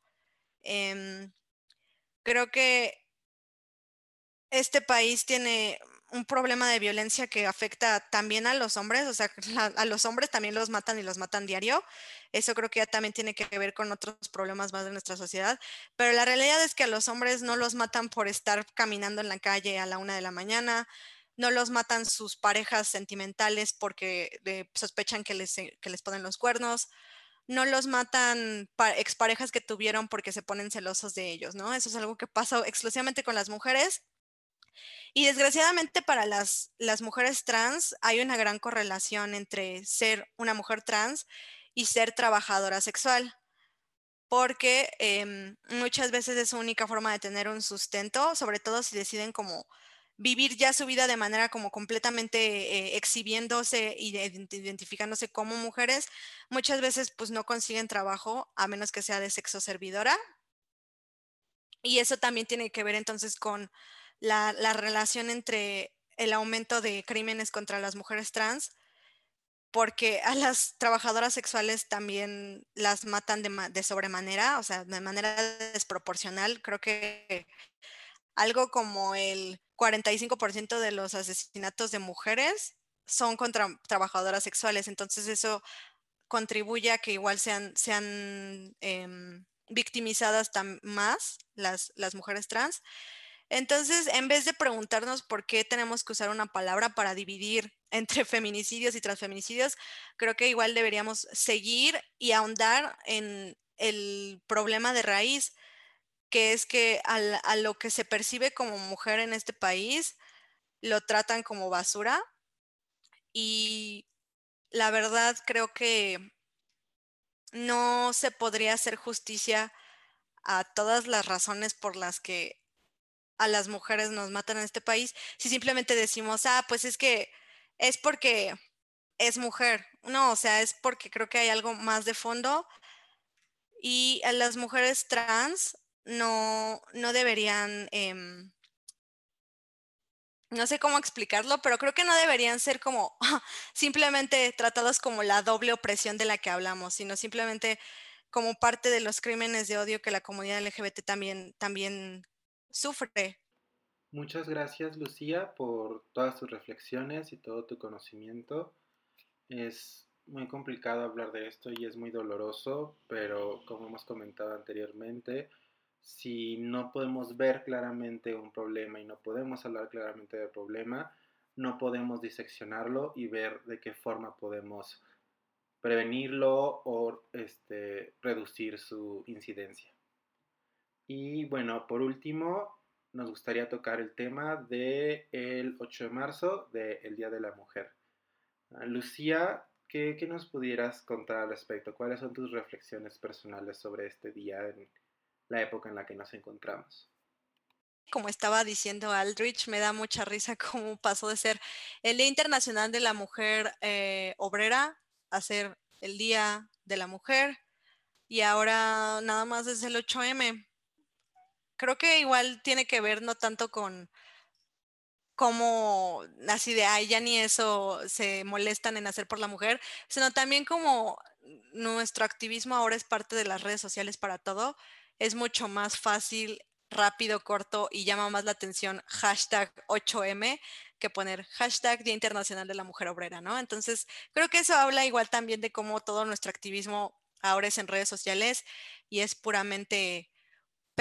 Em, creo que este país tiene un problema de violencia que afecta también a los hombres, o sea, a los hombres también los matan y los matan diario. Eso creo que ya también tiene que ver con otros problemas más de nuestra sociedad. Pero la realidad es que a los hombres no los matan por estar caminando en la calle a la una de la mañana, no los matan sus parejas sentimentales porque sospechan que les, que les ponen los cuernos, no los matan exparejas que tuvieron porque se ponen celosos de ellos, ¿no? Eso es algo que pasa exclusivamente con las mujeres y desgraciadamente para las, las mujeres trans hay una gran correlación entre ser una mujer trans y ser trabajadora sexual. porque em, muchas veces es su única forma de tener un sustento, sobre todo si deciden como vivir ya su vida de manera como completamente eh, exhibiéndose y identificándose como mujeres, muchas veces pues no consiguen trabajo a menos que sea de sexo servidora. Y eso también tiene que ver entonces con la, la relación entre el aumento de crímenes contra las mujeres trans porque a las trabajadoras sexuales también las matan de, sobremanera, o sea, de manera desproporcional. Creo que algo como el 45% de los asesinatos de mujeres son contra trabajadoras sexuales, entonces eso contribuye a que igual sean, sean em, victimizadas más las, las mujeres trans. Entonces, en vez de preguntarnos por qué tenemos que usar una palabra para dividir entre feminicidios y transfeminicidios, creo que igual deberíamos seguir y ahondar en el problema de raíz, que es que a lo que se percibe como mujer en este país, lo tratan como basura. Y la verdad creo que no se podría hacer justicia a todas las razones por las que a las mujeres nos matan en este país si simplemente decimos, ah, pues es que es porque es mujer. No, o sea, es porque creo que hay algo más de fondo y a las mujeres trans no, no deberían, em, no sé cómo explicarlo, pero creo que no deberían ser como simplemente tratados como la doble opresión de la que hablamos, sino simplemente como parte de los crímenes de odio que la comunidad LGBT también, también sufre. Muchas gracias, Lucía, por todas tus reflexiones y todo tu conocimiento. Es muy complicado hablar de esto y es muy doloroso, pero como hemos comentado anteriormente, si no podemos ver claramente un problema y no podemos hablar claramente del problema, no podemos diseccionarlo y ver de qué forma podemos prevenirlo o este, reducir su incidencia. Y bueno, por último, nos gustaría tocar el tema del el 8 de marzo, del Día de la Mujer. Ah, Lucía, ¿qué, ¿qué, nos pudieras contar al respecto? ¿Cuáles son tus reflexiones personales sobre este día en la época en la que nos encontramos? Como estaba diciendo Aldrich, me da mucha risa cómo pasó de ser el Día Internacional de la Mujer eh, Obrera a ser el Día de la Mujer y ahora nada más es el 8M creo que igual tiene que ver no tanto con cómo así de, ay, ya ni eso se molestan en hacer por la mujer, sino también como nuestro activismo ahora es parte de las redes sociales para todo, es mucho más fácil, rápido, corto y llama más la atención hashtag 8M que poner hashtag Día Internacional de la Mujer Obrera, ¿no? Entonces, creo que eso habla igual también de cómo todo nuestro activismo ahora es en redes sociales y es puramente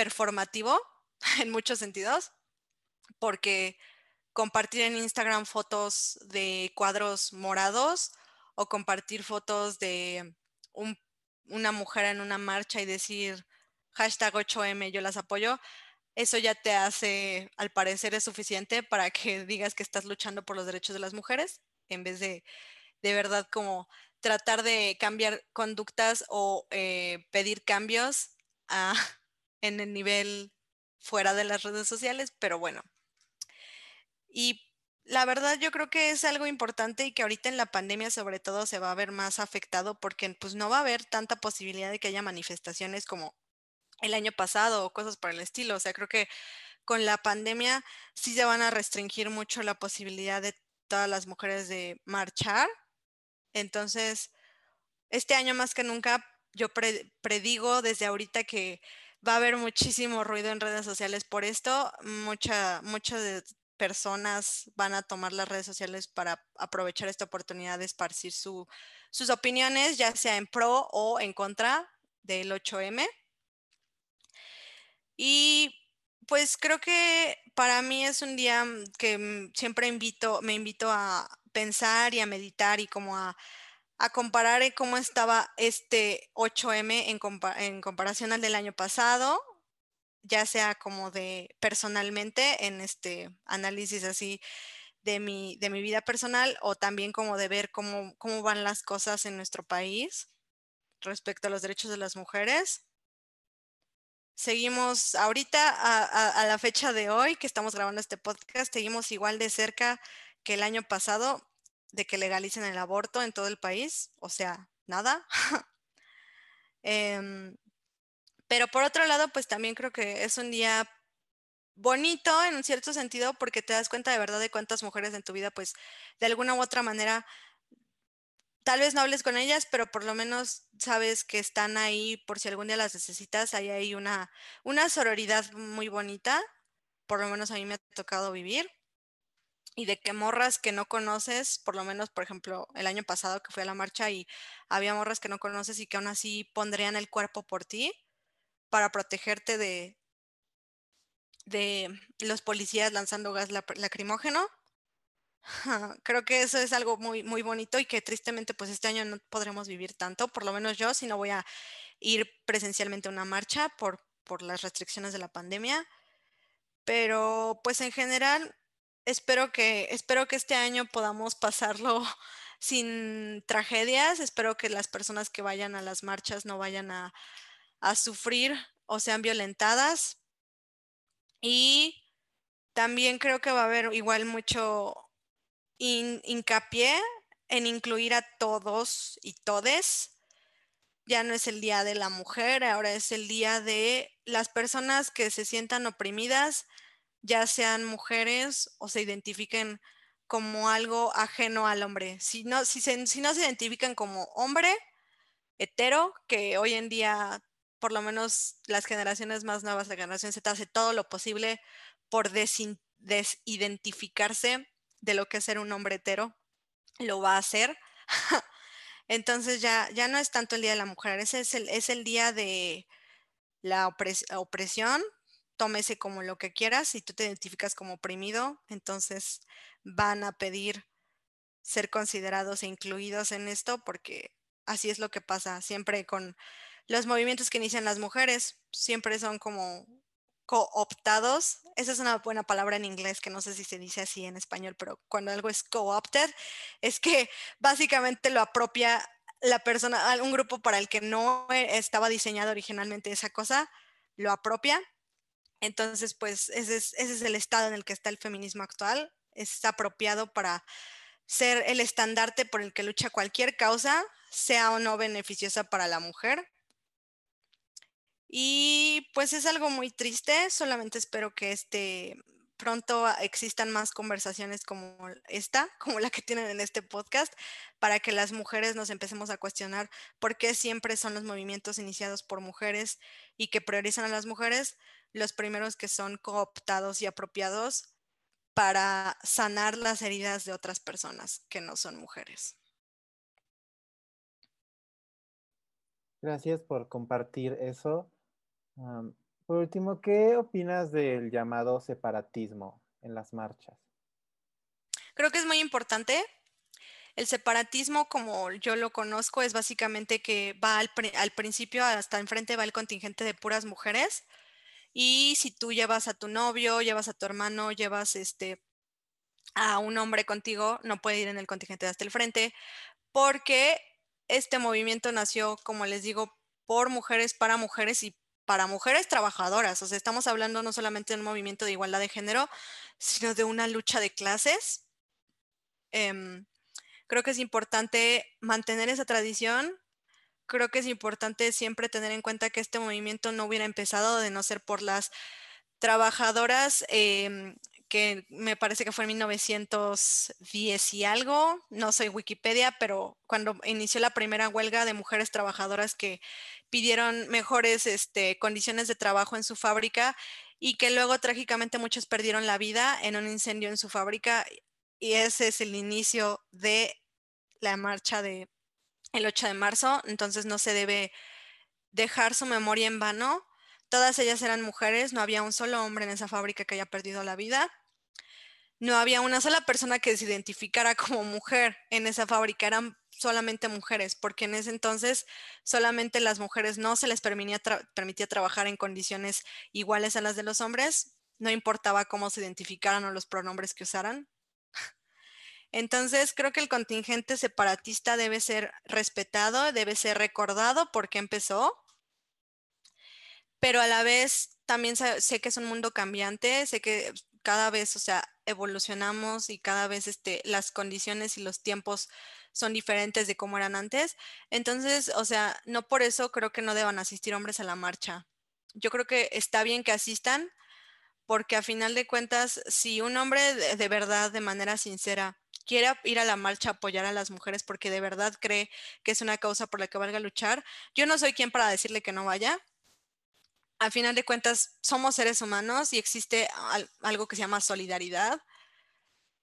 performativo en muchos sentidos, porque compartir en Instagram fotos de cuadros morados o compartir fotos de una mujer en una marcha y decir hashtag 8M, yo las apoyo, eso ya te hace, al parecer, es suficiente para que digas que estás luchando por los derechos de las mujeres, en vez de de verdad como tratar de cambiar conductas o eh, pedir cambios a, en el nivel fuera de las redes sociales, pero bueno. Y la verdad yo creo que es algo importante y que ahorita en la pandemia sobre todo se va a ver más afectado porque pues no va a haber tanta posibilidad de que haya manifestaciones como el año pasado o cosas por el estilo. O sea, creo que con la pandemia sí se van a restringir mucho la posibilidad de todas las mujeres de marchar. Entonces, este año más que nunca yo predigo desde ahorita que va a haber muchísimo ruido en redes sociales por esto. Mucha, muchas personas van a tomar las redes sociales para aprovechar esta oportunidad de esparcir sus opiniones, ya sea en pro o en contra del 8M. Y pues creo que para mí es un día que siempre invito, me invito a pensar y a meditar y como a a comparar cómo estaba este 8M en, comparación al del año pasado, ya sea como de personalmente en este análisis así de mi, de mi vida personal o también como de ver cómo, cómo van las cosas en nuestro país respecto a los derechos de las mujeres. seguimos ahorita a, la fecha de hoy que estamos grabando este podcast, seguimos igual de cerca que el año pasado de que legalicen el aborto en todo el país, o sea, nada. Em, pero por otro lado, pues también creo que es un día bonito en un cierto sentido porque te das cuenta de verdad de cuántas mujeres en tu vida, pues de alguna u otra manera tal vez no hables con ellas, pero por lo menos sabes que están ahí por si algún día las necesitas. Hay ahí una, una sororidad muy bonita, por lo menos a mí me ha tocado vivir. Y de que morras que no conoces, por lo menos, por ejemplo, el año pasado que fui a la marcha y había morras que no conoces y que aún así pondrían el cuerpo por ti para protegerte de, de los policías lanzando gas lacrimógeno Creo que eso es algo muy, muy bonito y que tristemente pues este año no podremos vivir tanto, por lo menos yo, si no voy a ir presencialmente a una marcha por, por las restricciones de la pandemia. Pero pues en general espero que, espero que este año podamos pasarlo sin tragedias, espero que las personas que vayan a las marchas no vayan a, a sufrir o sean violentadas. Y también creo que va a haber igual mucho hincapié en incluir a todos y todes. Ya no es el día de la mujer, ahora es el día de las personas que se sientan oprimidas, ya sean mujeres o se identifiquen como algo ajeno al hombre. Si no, si, si no se identifican como hombre hetero, que hoy en día, por lo menos las generaciones más nuevas, la generación Z, hace todo lo posible por desidentificarse de lo que es ser un hombre hetero, lo va a hacer. Entonces ya, ya no es tanto el Día de la Mujer, ese es el, es el día de la opresión, tómese como lo que quieras, si tú te identificas como oprimido, entonces van a pedir ser considerados e incluidos en esto porque así es lo que pasa siempre con los movimientos que inician las mujeres, siempre son como cooptados, esa es una buena palabra en inglés que no sé si se dice así en español, pero cuando algo es co-opted, es que básicamente lo apropia la persona, un grupo para el que no estaba diseñado originalmente esa cosa, lo apropia. Entonces, pues ese es, el estado en el que está el feminismo actual. Es apropiado para ser el estandarte por el que lucha cualquier causa, sea o no beneficiosa para la mujer. Y pues es algo muy triste, solamente espero que este pronto existan más conversaciones como esta, como la que tienen en este podcast, para que las mujeres nos empecemos a cuestionar por qué siempre son los movimientos iniciados por mujeres y que priorizan a las mujeres los primeros que son cooptados y apropiados para sanar las heridas de otras personas que no son mujeres. Gracias por compartir eso por último, ¿qué opinas del llamado separatismo en las marchas? Creo que es muy importante. El separatismo, como yo lo conozco, es básicamente que va al, al principio, hasta enfrente va el contingente de puras mujeres. Y si tú llevas a tu novio, llevas a tu hermano, llevas este, a un hombre contigo, no puede ir en el contingente hasta el frente, porque este movimiento nació, como les digo, por mujeres, para mujeres y para mujeres trabajadoras. O sea, estamos hablando no solamente de un movimiento de igualdad de género, sino de una lucha de clases. Em, creo que es importante mantener esa tradición. Creo que es importante siempre tener en cuenta que este movimiento no hubiera empezado de no ser por las trabajadoras em, que me parece que fue en 1910 y algo, no soy Wikipedia, pero cuando inició la primera huelga de mujeres trabajadoras que pidieron mejores este, condiciones de trabajo en su fábrica y que luego trágicamente muchos perdieron la vida en un incendio en su fábrica y ese es el inicio de la marcha de el 8 de marzo, entonces no se debe dejar su memoria en vano. Todas ellas eran mujeres, no había un solo hombre en esa fábrica que haya perdido la vida no había una sola persona que se identificara como mujer en esa fábrica, eran solamente mujeres, porque en ese entonces solamente las mujeres no se les permitía, trabajar en condiciones iguales a las de los hombres, no importaba cómo se identificaran o los pronombres que usaran. Entonces, creo que el contingente separatista debe ser respetado, debe ser recordado porque empezó, pero a la vez también sé, que es un mundo cambiante, sé que cada vez, o sea, evolucionamos y cada vez este, las condiciones y los tiempos son diferentes de cómo eran antes. Entonces, o sea, no por eso creo que no deban asistir hombres a la marcha. Yo creo que está bien que asistan, porque a final de cuentas, si un hombre de, verdad, de manera sincera, quiere ir a la marcha a apoyar a las mujeres porque de verdad cree que es una causa por la que valga luchar, yo no soy quien para decirle que no vaya. A final de cuentas, somos seres humanos y existe algo que se llama solidaridad.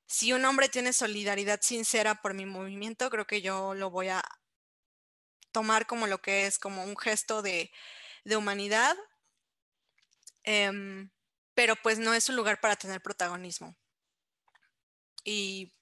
Si un hombre tiene solidaridad sincera por mi movimiento, creo que yo lo voy a tomar como lo que es, como un gesto de, humanidad. Em, pero pues no es un lugar para tener protagonismo. Y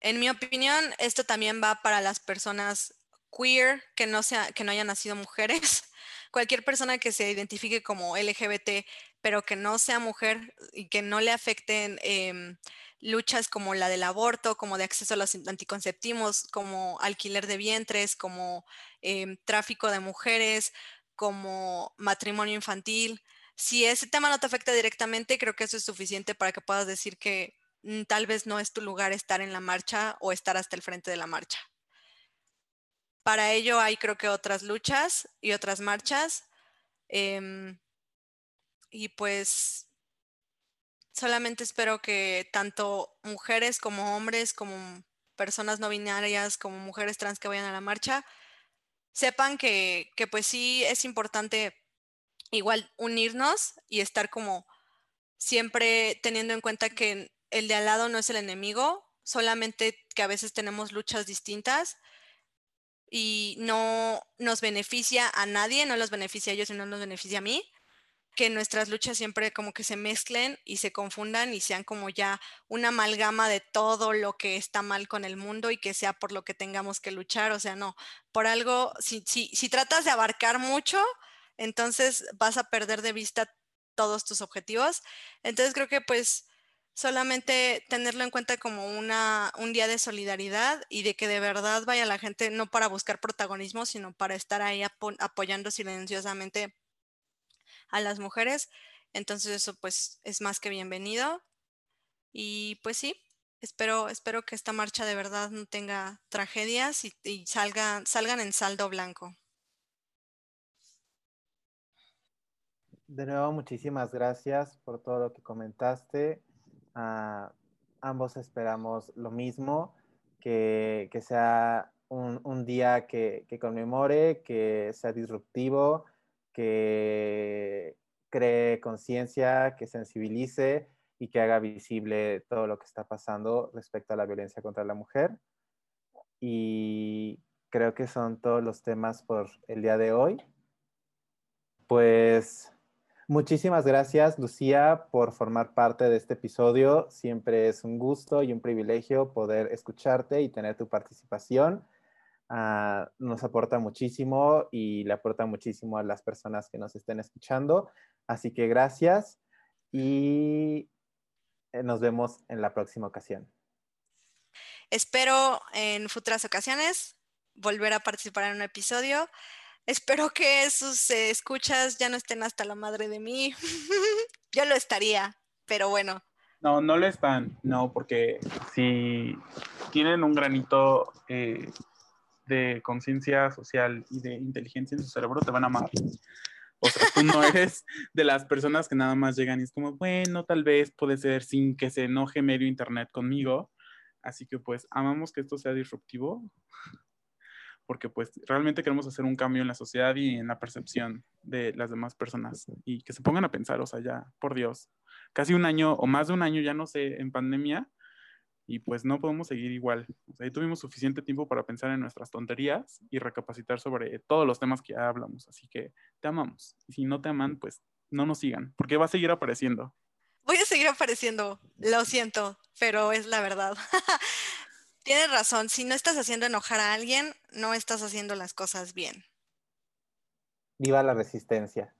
en mi opinión, esto también va para las personas queer que no, sea, que no hayan nacido mujeres. Cualquier persona que se identifique como LGBT, pero que no sea mujer y que no le afecten em, luchas como la del aborto, como de acceso a los anticonceptivos, como alquiler de vientres, como em, tráfico de mujeres, como matrimonio infantil, si ese tema no te afecta directamente, creo que eso es suficiente para que puedas decir que tal vez no es tu lugar estar en la marcha o estar hasta el frente de la marcha. Para ello hay creo que otras luchas y otras marchas. Em, y pues solamente espero que tanto mujeres como hombres, como personas no binarias, como mujeres trans que vayan a la marcha, sepan que, que pues sí es importante igual unirnos y estar como siempre teniendo en cuenta que el de al lado no es el enemigo, solamente que a veces tenemos luchas distintas y no nos beneficia a nadie, no los beneficia a ellos y no nos beneficia a mí, que nuestras luchas siempre como que se mezclen y se confundan y sean como ya una amalgama de todo lo que está mal con el mundo y que sea por lo que tengamos que luchar, o sea, no, por algo, si, si, si tratas de abarcar mucho, entonces vas a perder de vista todos tus objetivos. Entonces creo que pues solamente tenerlo en cuenta como una, un día de solidaridad y de que de verdad vaya la gente no para buscar protagonismo, sino para estar ahí apoyando silenciosamente a las mujeres. Entonces eso pues es más que bienvenido. Y pues sí, espero, espero que esta marcha de verdad no tenga tragedias y, y salgan en saldo blanco. De nuevo, muchísimas gracias por todo lo que comentaste. Ah, ambos esperamos lo mismo, que, sea un, día que, conmemore, que sea disruptivo, que cree conciencia, que sensibilice y que haga visible todo lo que está pasando respecto a la violencia contra la mujer. Y creo que son todos los temas por el día de hoy. Pues Muchísimas gracias, Lucía, por formar parte de este episodio. Siempre es un gusto y un privilegio poder escucharte y tener tu participación. Ah, nos aporta muchísimo y le aporta muchísimo a las personas que nos estén escuchando. Así que gracias y eh, nos vemos en la próxima ocasión. Espero en futuras ocasiones volver a participar en un episodio. Espero que sus escuchas ya no estén hasta la madre de mí. Yo lo estaría, pero bueno. No, no lo están, no, porque si tienen un granito eh, de conciencia social y de inteligencia en su cerebro, te van a amar. O sea, tú no eres de las personas que nada más llegan y es como, bueno, tal vez puede ser sin que se enoje medio internet conmigo. Así que pues amamos que esto sea disruptivo porque pues realmente queremos hacer un cambio en la sociedad y en la percepción de las demás personas y que se pongan a pensar, o sea, ya, por Dios, casi un año o más de un año, ya no sé, en pandemia y pues no podemos seguir igual. O sea, ahí tuvimos suficiente tiempo para pensar en nuestras tonterías y recapacitar sobre todos los temas que ya hablamos, así que te amamos. Y si no te aman, pues no nos sigan, porque va a seguir apareciendo. Voy a seguir apareciendo, lo siento, pero es la verdad. Tienes razón, si no estás haciendo enojar a alguien, no estás haciendo las cosas bien. Viva la resistencia.